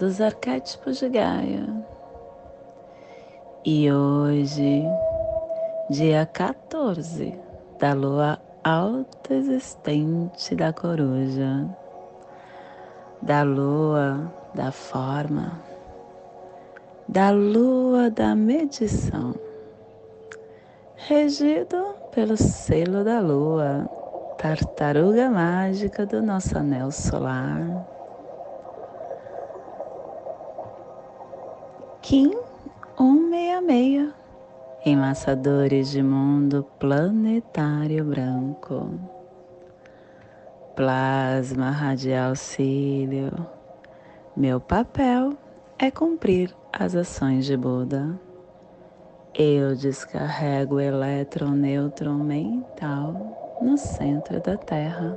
dos arquétipos de Gaia. E hoje, dia 14 da lua alta existente da coruja, da lua da forma, da lua da medição, regido pelo selo da lua, tartaruga mágica do nosso anel solar. Kim 166 Enlaçadores de mundo planetário branco. Plasma radial cílio. Meu papel é cumprir as ações de Buda. Eu descarrego o elétron neutron mental no centro da Terra.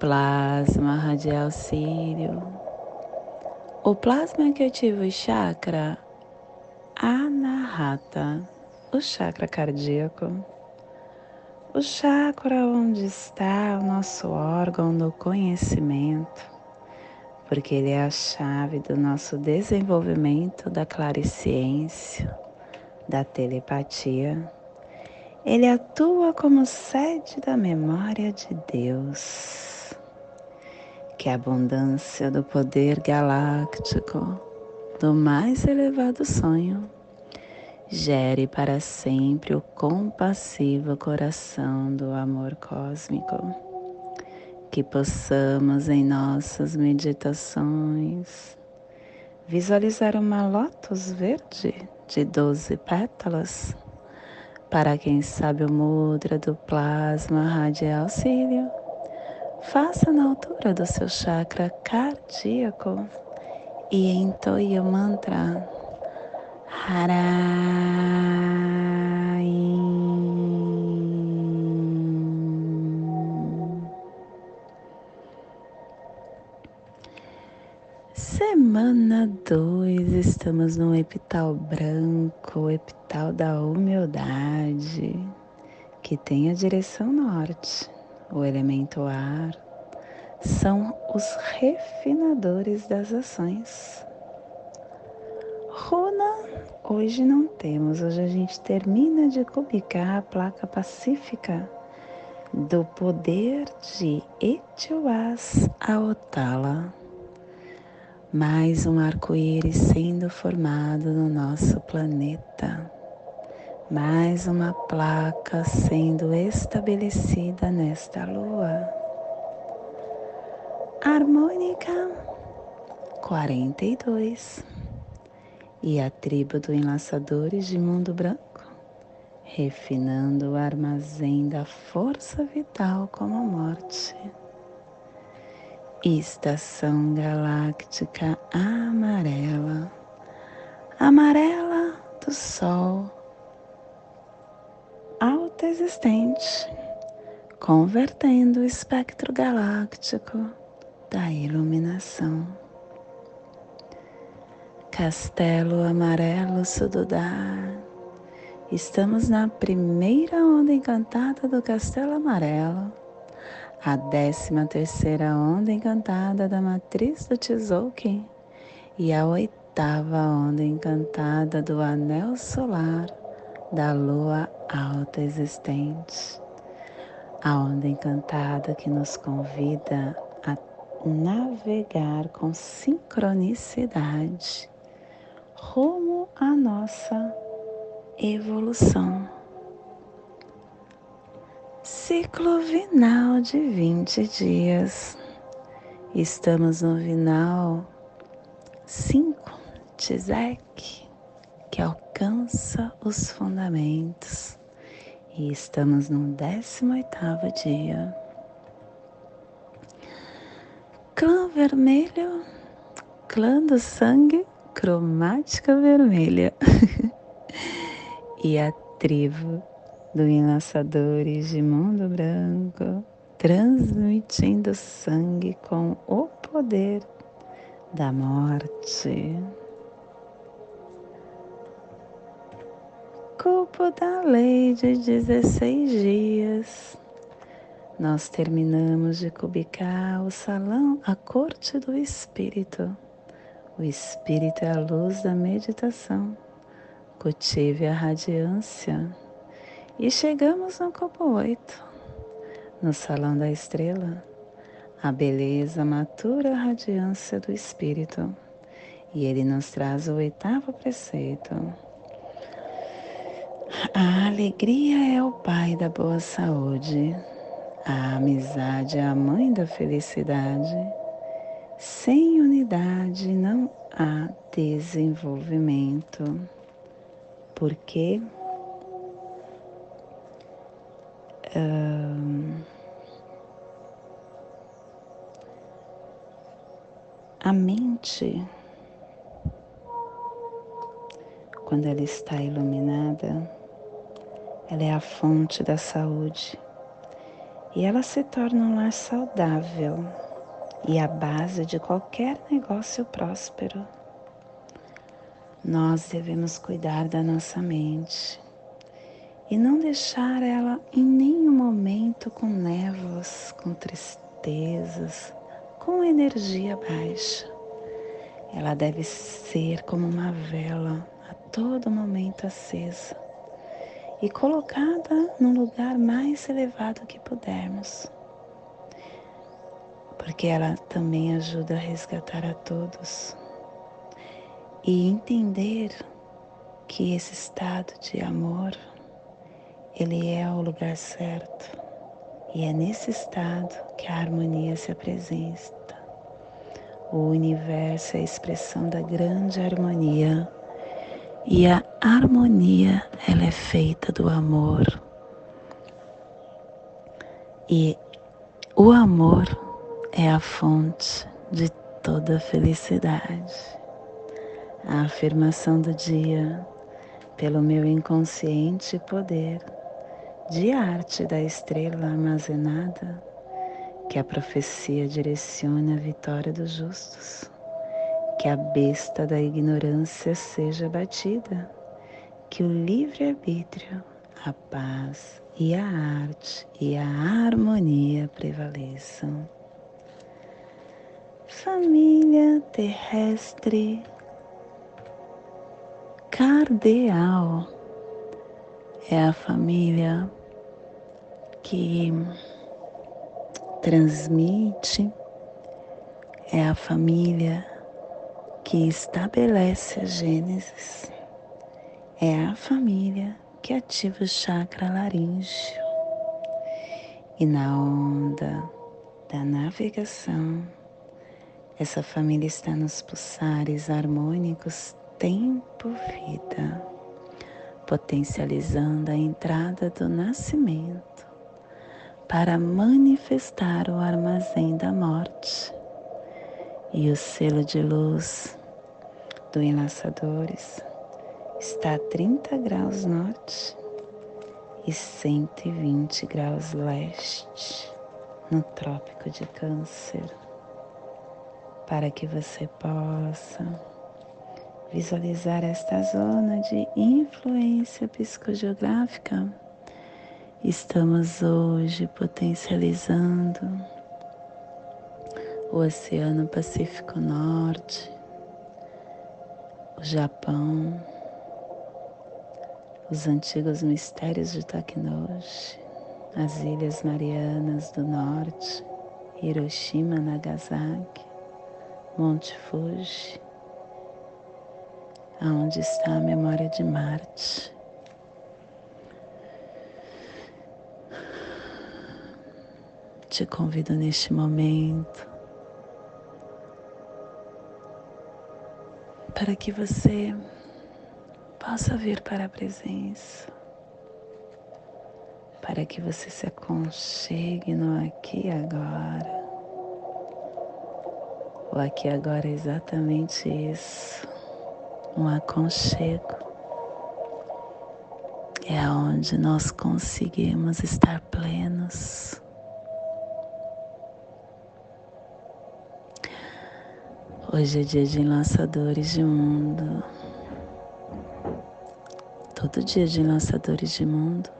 Plasma radial cílio. O plasma que ativa o chakra Anahata, o chakra cardíaco. O chakra onde está o nosso órgão do conhecimento, porque ele é a chave do nosso desenvolvimento da clariciência, da telepatia. Ele atua como sede da memória de Deus. Que a abundância do poder galáctico do mais elevado sonho, gere para sempre o compassivo coração do amor cósmico. Que possamos em nossas meditações visualizar uma lótus verde de doze pétalas. Para quem sabe o mudra do plasma radial cílio, faça na altura do seu chakra cardíaco e entoie o mantra Harai. Semana 2, estamos no epital branco, o epital da humildade, que tem a direção norte, o elemento ar, são os refinadores das ações. Runa, hoje não temos, hoje a gente termina de cubicar a placa pacífica do poder de Etiwas Aotala. Mais um arco-íris sendo formado no nosso planeta. Mais uma placa sendo estabelecida nesta lua harmônica 42 e a tribo do Enlaçadores de Mundo Branco, refinando o armazém da força vital como a morte. Estação galáctica amarela, amarela do Sol, alta existente, convertendo o espectro galáctico da iluminação. Castelo Amarelo Sududar. Estamos na primeira onda encantada do Castelo Amarelo, a décima terceira onda encantada da matriz do Tzolk'in e a oitava onda encantada do anel solar da lua alta existente. A onda encantada que nos convida navegar com sincronicidade rumo à nossa evolução. Ciclo vinal de 20 dias. Estamos no vinal 5, Tizek, que alcança os fundamentos. E estamos no 18º dia clã vermelho, clã do sangue cromática vermelha e a tribo do enlaçadores de mundo branco, transmitindo sangue com o poder da morte. Culpa da lei de 16 dias. Nós terminamos de cubicar o salão, a corte do espírito. O espírito é a luz da meditação. Cultive a radiância. E chegamos no copo 8, no salão da estrela a beleza matura a radiância do Espírito. E ele nos traz o oitavo preceito. A alegria é o pai da boa saúde, a amizade é a mãe da felicidade. Sem unidade não há desenvolvimento, porque A mente, quando ela está iluminada, ela é a fonte da saúde e ela se torna um lar saudável e a base de qualquer negócio próspero. Nós devemos cuidar da nossa mente e não deixar ela em nenhum momento com névoas, com tristezas, com energia baixa. Ela deve ser como uma vela a todo momento acesa e colocada no lugar mais elevado que pudermos, porque ela também ajuda a resgatar a todos e entender que esse estado de amor ele é o lugar certo e é nesse estado que a harmonia se apresenta. O universo é a expressão da grande harmonia e a harmonia ela é feita do amor. E o amor é a fonte de toda felicidade. A afirmação do dia, pelo meu inconsciente poder, de arte da estrela armazenada, que a profecia direcione a vitória dos justos, que a besta da ignorância seja batida, que o livre-arbítrio, a paz e a arte e a harmonia prevaleçam. Família terrestre cardeal é a família que transmite, é a família que estabelece a Gênesis, é a família que ativa o chakra laríngeo. E na onda da navegação, essa família está nos pulsares harmônicos tempo-vida, potencializando a entrada do nascimento para manifestar o armazém da morte e o selo de luz do Enlaçadores está a 30 graus norte e 120 graus leste no Trópico de Câncer, para que você possa visualizar esta zona de influência psicogeográfica Estamos hoje potencializando o Oceano Pacífico Norte, o Japão, os antigos mistérios de Takinoshi, as Ilhas Marianas do Norte, Hiroshima, Nagasaki, Monte Fuji, aonde está a memória de Marte. Te convido neste momento para que você possa vir para a presença, para que você se aconchegue no aqui e agora. O aqui agora é exatamente isso. Um aconchego. É onde nós conseguimos estar plenos. Hoje é dia de lançadores de mundo. Todo dia de lançadores de mundo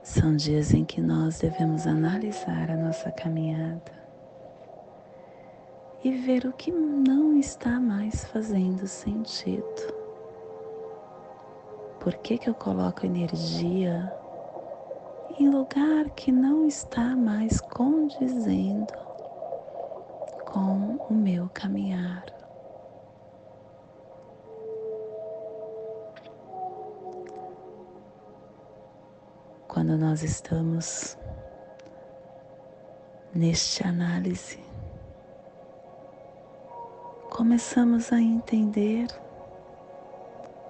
são dias em que nós devemos analisar a nossa caminhada e ver o que não está mais fazendo sentido. Por que, que eu coloco energia em lugar que não está mais condizendo com o meu caminhar. Quando nós estamos neste análise, começamos a entender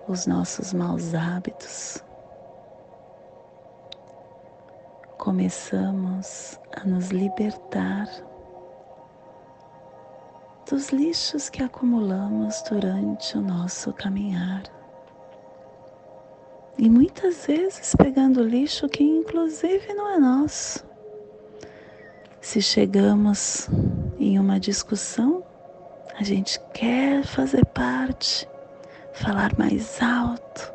os nossos maus hábitos, começamos a nos libertar dos lixos que acumulamos durante o nosso caminhar. E muitas vezes pegando lixo que inclusive não é nosso. Se chegamos em uma discussão, a gente quer fazer parte, falar mais alto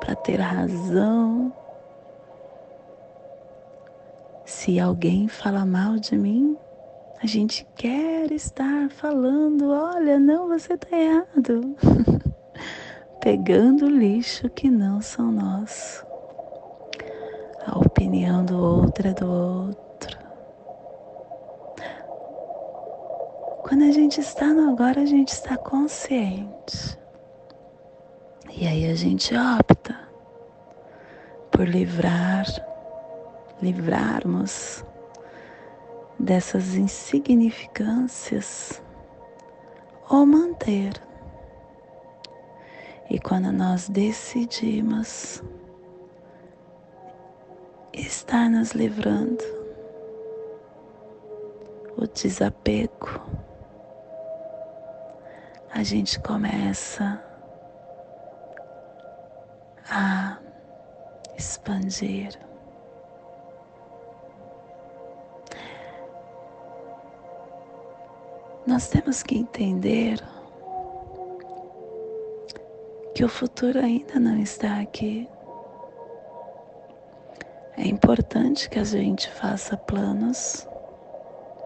para ter razão. Se alguém fala mal de mim, a gente quer estar falando, olha, não, você está errado. Pegando lixo que não são nós. A opinião do outro é do outro. Quando a gente está no agora, a gente está consciente. E aí a gente opta por livrar, livrarmos dessas insignificâncias ou manter. E quando nós decidimos estar nos livrando, o desapego, a gente começa a expandir. Nós temos que entender que o futuro ainda não está aqui. É importante que a gente faça planos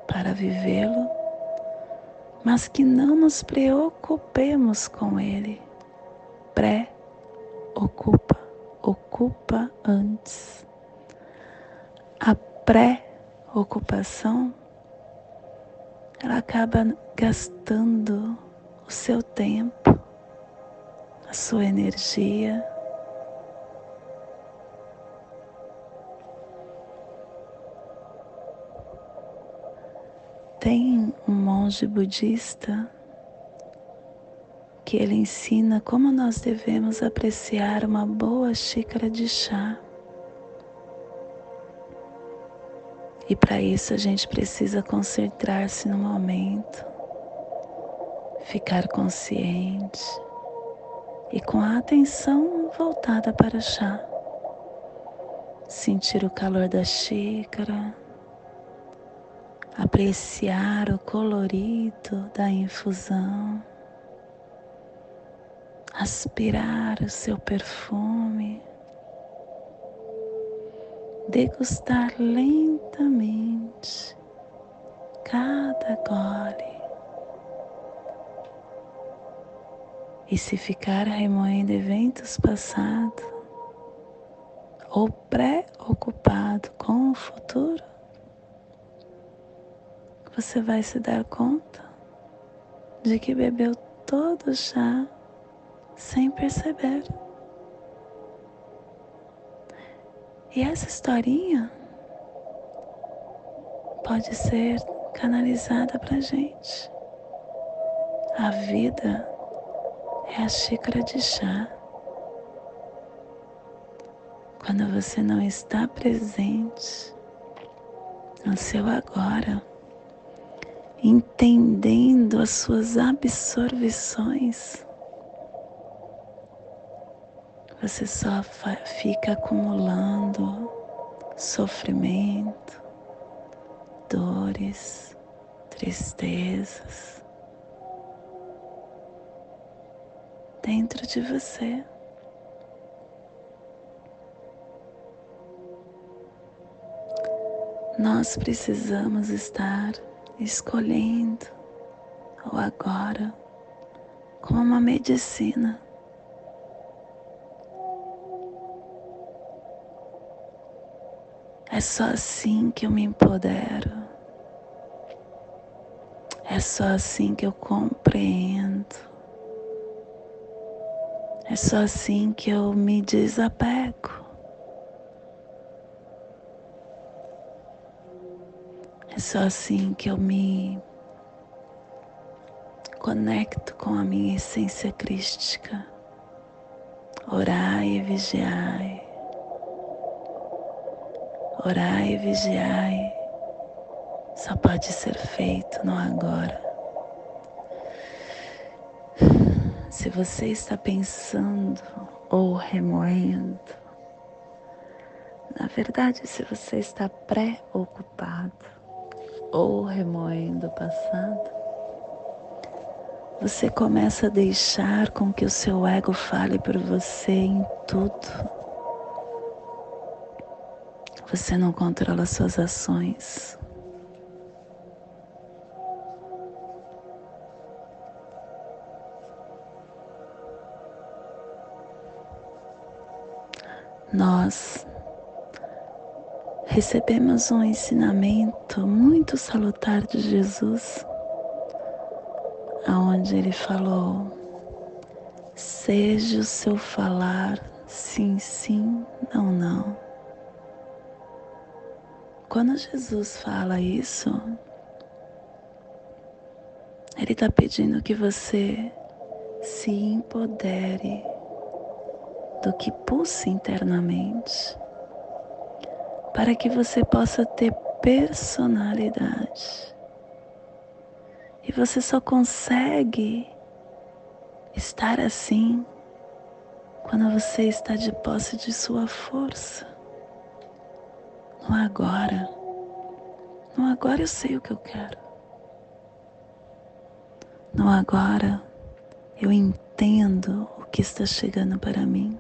para vivê-lo, mas que não nos preocupemos com ele. Pré-ocupa, ocupa antes. A pré-ocupação ela acaba gastando o seu tempo, a sua energia. Tem um monge budista que ele ensina como nós devemos apreciar uma boa xícara de chá. E para isso a gente precisa concentrar-se no momento, ficar consciente e com a atenção voltada para o chá. Sentir o calor da xícara, apreciar o colorido da infusão, aspirar o seu perfume degustar lentamente cada gole. E se ficar remoendo eventos passados ou preocupado com o futuro, você vai se dar conta de que bebeu todo o chá sem perceber. E essa historinha pode ser canalizada para gente. A vida é a xícara de chá. Quando você não está presente no seu agora, entendendo as suas absorvições, você só fica acumulando sofrimento, dores, tristezas dentro de você. Nós precisamos estar escolhendo o agora como uma medicina. É só assim que eu me empodero. É só assim que eu compreendo. É só assim que eu me desapego. É só assim que eu me conecto com a minha essência crística. Orai e vigiai. Orai e vigiai. Só pode ser feito no agora. Se você está pensando ou remoendo, na verdade, se você está preocupado, ou remoendo o passado, você começa a deixar com que o seu ego fale por você em tudo. Você não controla suas ações. Nós recebemos um ensinamento muito salutar de Jesus, aonde ele falou: seja o seu falar sim, sim, não, não. Quando Jesus fala isso, ele está pedindo que você se empodere do que pulsa internamente para que você possa ter personalidade. E você só consegue estar assim quando você está de posse de sua força. No agora. No agora eu sei o que eu quero. No agora eu entendo o que está chegando para mim.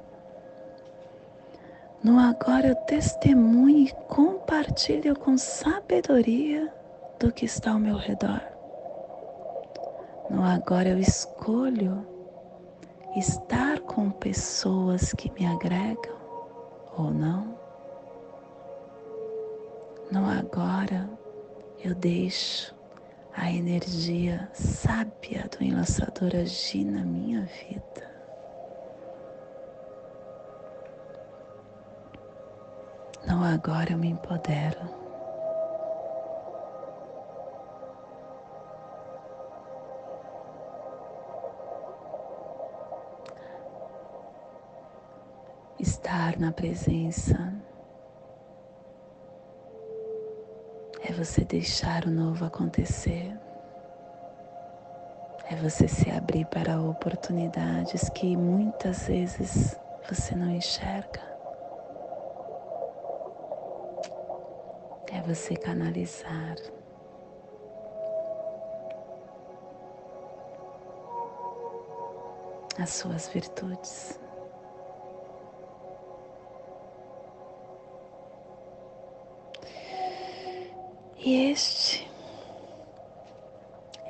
No agora eu testemunho e compartilho com sabedoria do que está ao meu redor. No agora eu escolho estar com pessoas que me agregam ou não. No agora eu deixo a energia sábia do enlaçador agir na minha vida. Não agora eu me empodero. Estar na presença você deixar o novo acontecer. É você se abrir para oportunidades que muitas vezes você não enxerga. é você canalizar as suas virtudes. E este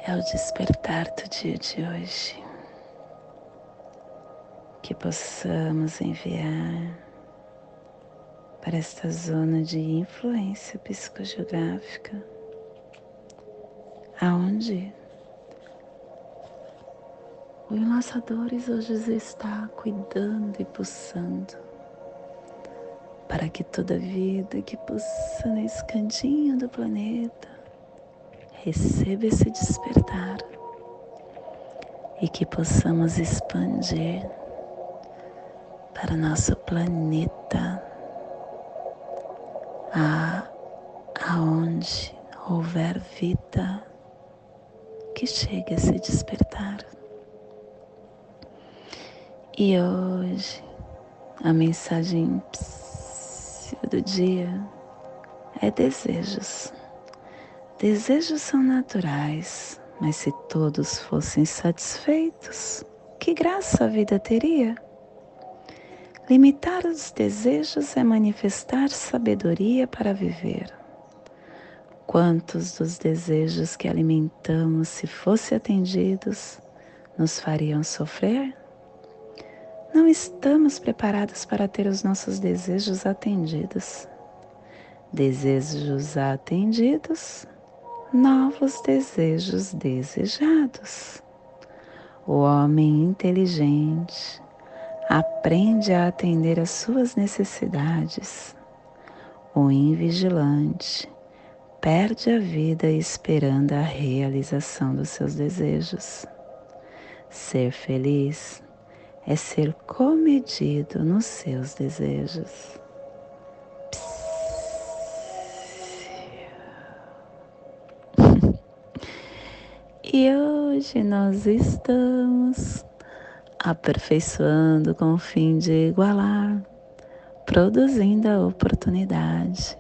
é o despertar do dia de hoje. Que possamos enviar para esta zona de influência psicogeográfica, aonde o Enlaçadores hoje está cuidando e pulsando para que toda vida que pulsa nesse cantinho do planeta receba esse despertar e que possamos expandir para nosso planeta a, aonde houver vida, que chegue a se despertar. E hoje a mensagem do dia é desejos. Desejos são naturais, mas se todos fossem satisfeitos, que graça a vida teria? Limitar os desejos é manifestar sabedoria para viver. Quantos dos desejos que alimentamos, se fossem atendidos, nos fariam sofrer? Não estamos preparados para ter os nossos desejos atendidos. Desejos atendidos, novos desejos desejados. O homem inteligente aprende a atender às suas necessidades. O invigilante perde a vida esperando a realização dos seus desejos. Ser feliz é ser comedido nos seus desejos. e hoje nós estamos aperfeiçoando com o fim de igualar, produzindo a oportunidade,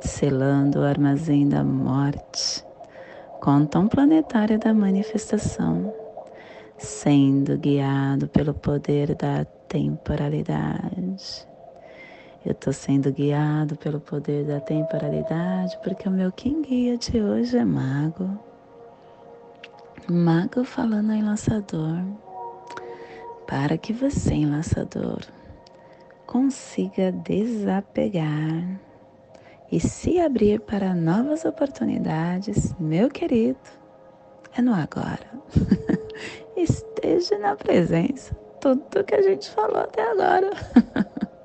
selando o armazém da morte, com tom planetário da manifestação sendo guiado pelo poder da temporalidade. Eu estou sendo guiado pelo poder da temporalidade porque o meu quem guia de hoje é mago. Mago falando em lançador. Para que você, em lançador, consiga desapegar e se abrir para novas oportunidades, meu querido, é no agora. esteja na presença. Tudo que a gente falou até agora.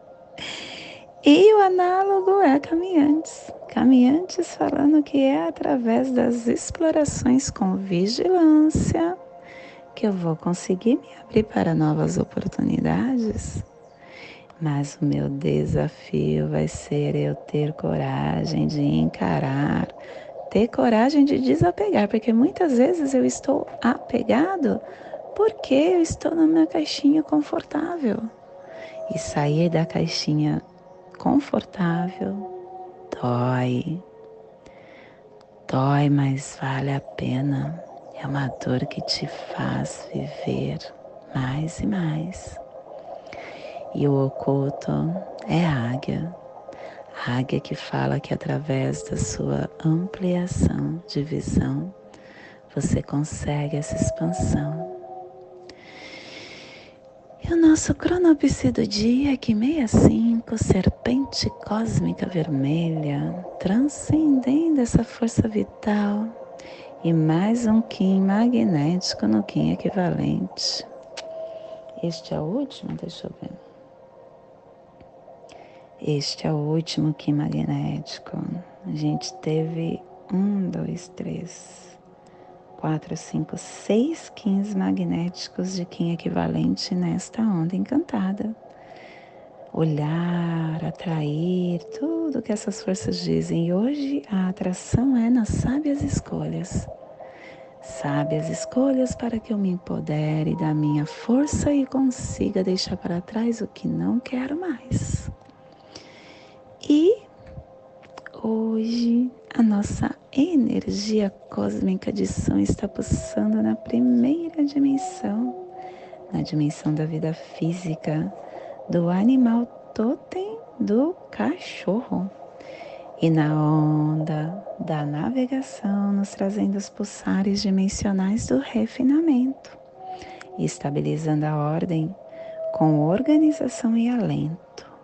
e o análogo é caminhantes. Caminhantes falando que é através das explorações com vigilância que eu vou conseguir me abrir para novas oportunidades. Mas o meu desafio vai ser eu ter coragem de encarar, ter coragem de desapegar, porque muitas vezes eu estou apegado porque eu estou na minha caixinha confortável. E sair da caixinha confortável dói. Dói, mas vale a pena. É uma dor que te faz viver mais e mais. E o oculto é águia. Águia que fala que através da sua ampliação de visão, você consegue essa expansão e o nosso cronopse do dia é que 65, serpente cósmica vermelha, transcendendo essa força vital. E mais um Kim magnético no Kim equivalente. Este é o último, deixa eu ver. Este é o último Kim magnético. A gente teve um, dois, três, 4, 5, 6 quins magnéticos de Kim equivalente nesta onda encantada. Olhar, atrair, tudo que essas forças dizem. E hoje a atração é nas sábias escolhas. Sábias escolhas para que eu me empodere da minha força e consiga deixar para trás o que não quero mais. E hoje a nossa energia cósmica de som está pulsando na primeira dimensão, na dimensão da vida física, do animal totem do cachorro. E na onda da navegação, nos trazendo os pulsares dimensionais do refinamento, estabilizando a ordem com organização e alento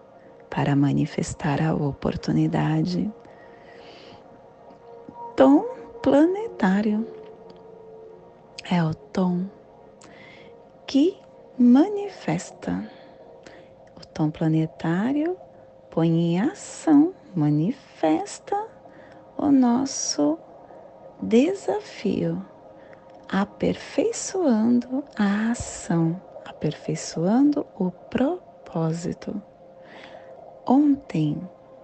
para manifestar a oportunidade tom planetário. É o tom que manifesta. O tom planetário põe em ação, manifesta o nosso desafio, aperfeiçoando a ação, aperfeiçoando o propósito. Ontem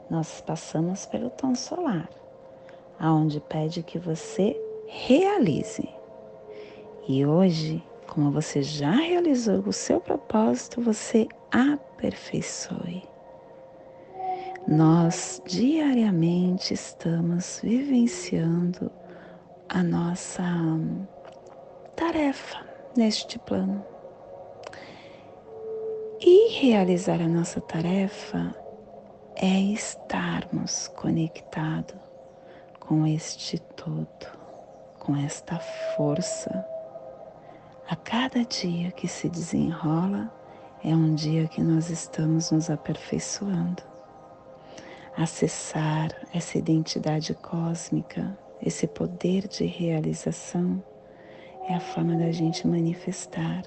nós passamos pelo tom solar aonde pede que você realize, E hoje, como você já realizou o seu propósito, você aperfeiçoe. Nós diariamente estamos vivenciando a nossa tarefa neste plano. E realizar a nossa tarefa é estarmos conectados com este todo, com esta força. A cada dia que se desenrola é um dia que nós estamos nos aperfeiçoando. Acessar essa identidade cósmica, esse poder de realização, é a forma da gente manifestar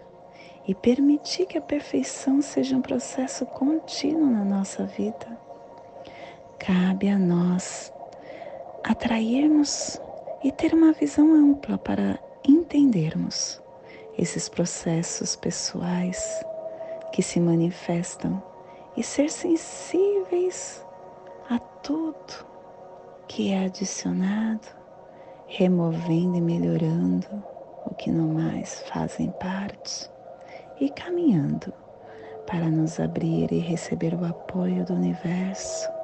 e permitir que a perfeição seja um processo contínuo na nossa vida. Cabe a nós atrairmos e ter uma visão ampla para entendermos esses processos pessoais que se manifestam e ser sensíveis a tudo que é adicionado, removendo e melhorando o que não mais fazem parte e caminhando para nos abrir e receber o apoio do universo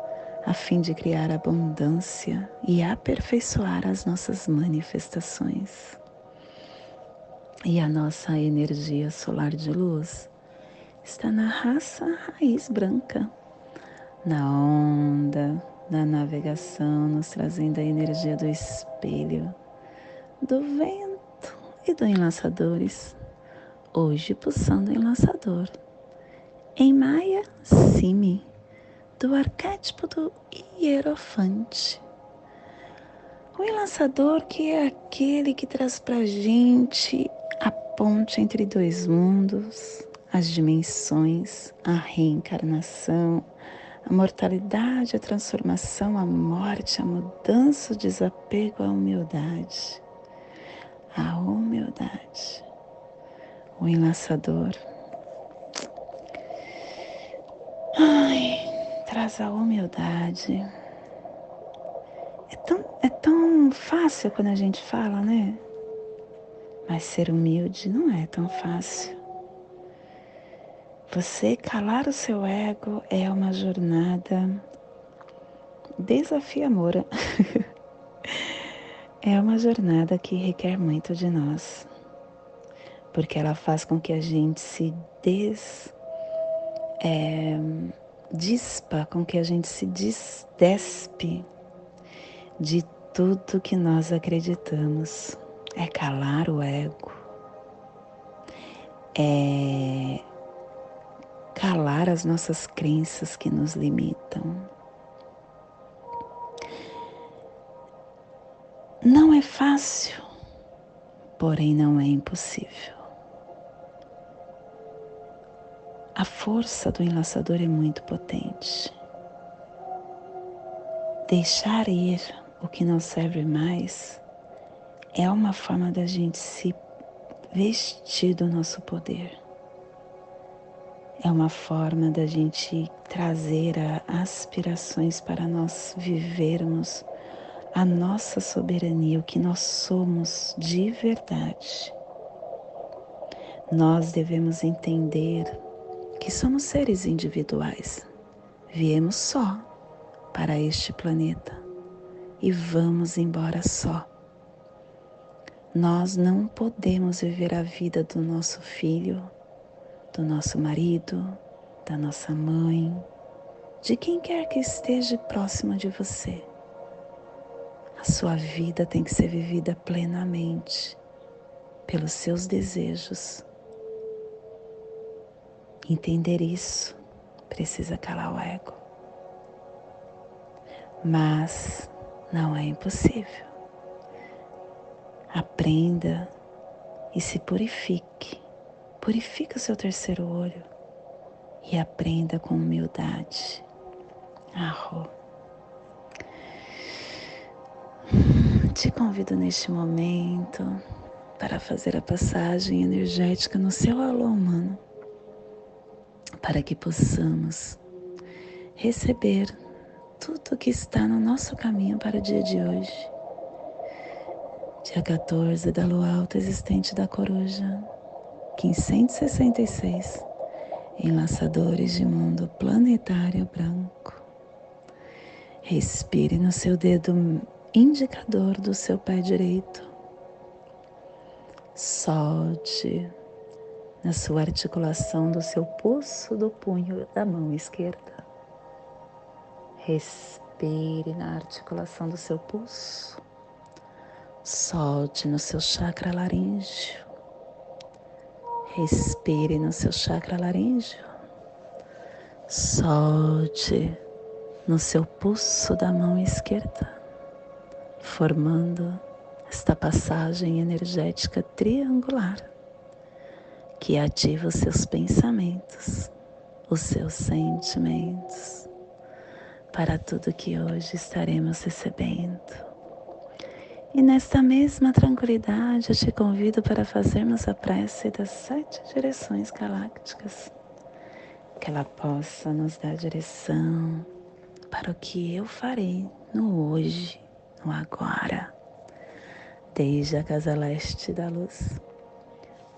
a fim de criar abundância e aperfeiçoar as nossas manifestações. E a nossa energia solar de luz está na raça raiz branca, na onda da navegação, nos trazendo a energia do espelho, do vento e do enlaçadores, hoje pulsando enlaçador. Em Maia, Simi do arquétipo do hierofante. O enlaçador que é aquele que traz para gente a ponte entre dois mundos, as dimensões, a reencarnação, a mortalidade, a transformação, a morte, a mudança, o desapego, a humildade. A humildade. O enlaçador. Ai, traz a humildade. É tão, é tão fácil quando a gente fala, né? Mas ser humilde não é tão fácil. Você calar o seu ego é uma jornada desafiadora. é uma jornada que requer muito de nós, porque ela faz com que a gente se des, é, dispa, com que a gente se despe de tudo que nós acreditamos. É calar o ego, é calar as nossas crenças que nos limitam. Não é fácil, porém não é impossível. A força do enlaçador é muito potente. Deixar ir o que não serve mais é uma forma da gente se vestir do nosso poder. É uma forma da gente trazer aspirações para nós vivermos a nossa soberania, o que nós somos de verdade. Nós devemos entender que somos seres individuais. Viemos só para este planeta e vamos embora só. Nós não podemos viver a vida do nosso filho, do nosso marido, da nossa mãe, de quem quer que esteja próximo de você. A sua vida tem que ser vivida plenamente pelos seus desejos Entender isso precisa calar o ego. Mas não é impossível. Aprenda e se purifique. Purifique o seu terceiro olho e aprenda com humildade. Arro. Te convido neste momento para fazer a passagem energética no seu alô humano para que possamos receber tudo que está no nosso caminho para o dia de hoje. dia 14 da lua alta existente da coruja, 1566, enlaçadores de mundo planetário branco. Respire no seu dedo indicador do seu pé direito. Solte na sua articulação do seu pulso do punho da mão esquerda. Respire na articulação do seu pulso. Solte no seu chakra laríngeo. Respire no seu chakra laríngeo. Solte no seu pulso da mão esquerda, formando esta passagem energética triangular que ativa os seus pensamentos, os seus sentimentos, para tudo que hoje estaremos recebendo. E nesta mesma tranquilidade, eu te convido para fazermos a prece das sete direções galácticas, que ela possa nos dar direção para o que eu farei no hoje, no agora, desde a casa leste da luz.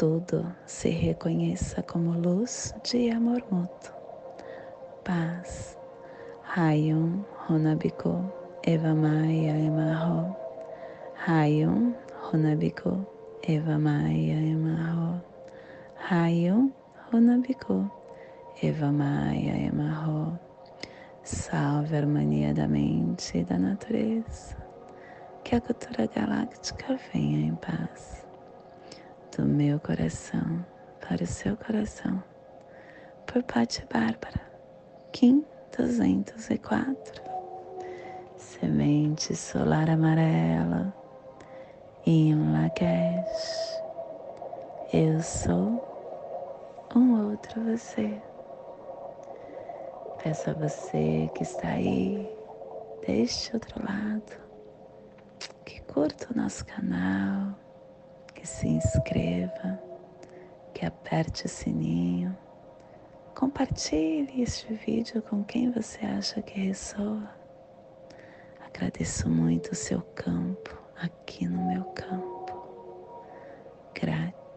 tudo se reconheça como luz de amor mútuo. Paz. Hayum Honabiko Eva Maia Emarro. Hayum Honabiko Eva Maia Emarro, Raio Runabiku, Eva Maia Emarro. Salve a harmonia da mente e da natureza. Que a cultura galáctica venha em paz. Do meu coração para o seu coração. Por Pati Bárbara, Kim 204. Semente solar amarela em Lakesh. Eu sou um outro você. Peço a você que está aí, deste outro lado, que curta o nosso canal, que se inscreva, que aperte o sininho, compartilhe este vídeo com quem você acha que ressoa. Agradeço muito o seu campo aqui no meu campo. Gratidão.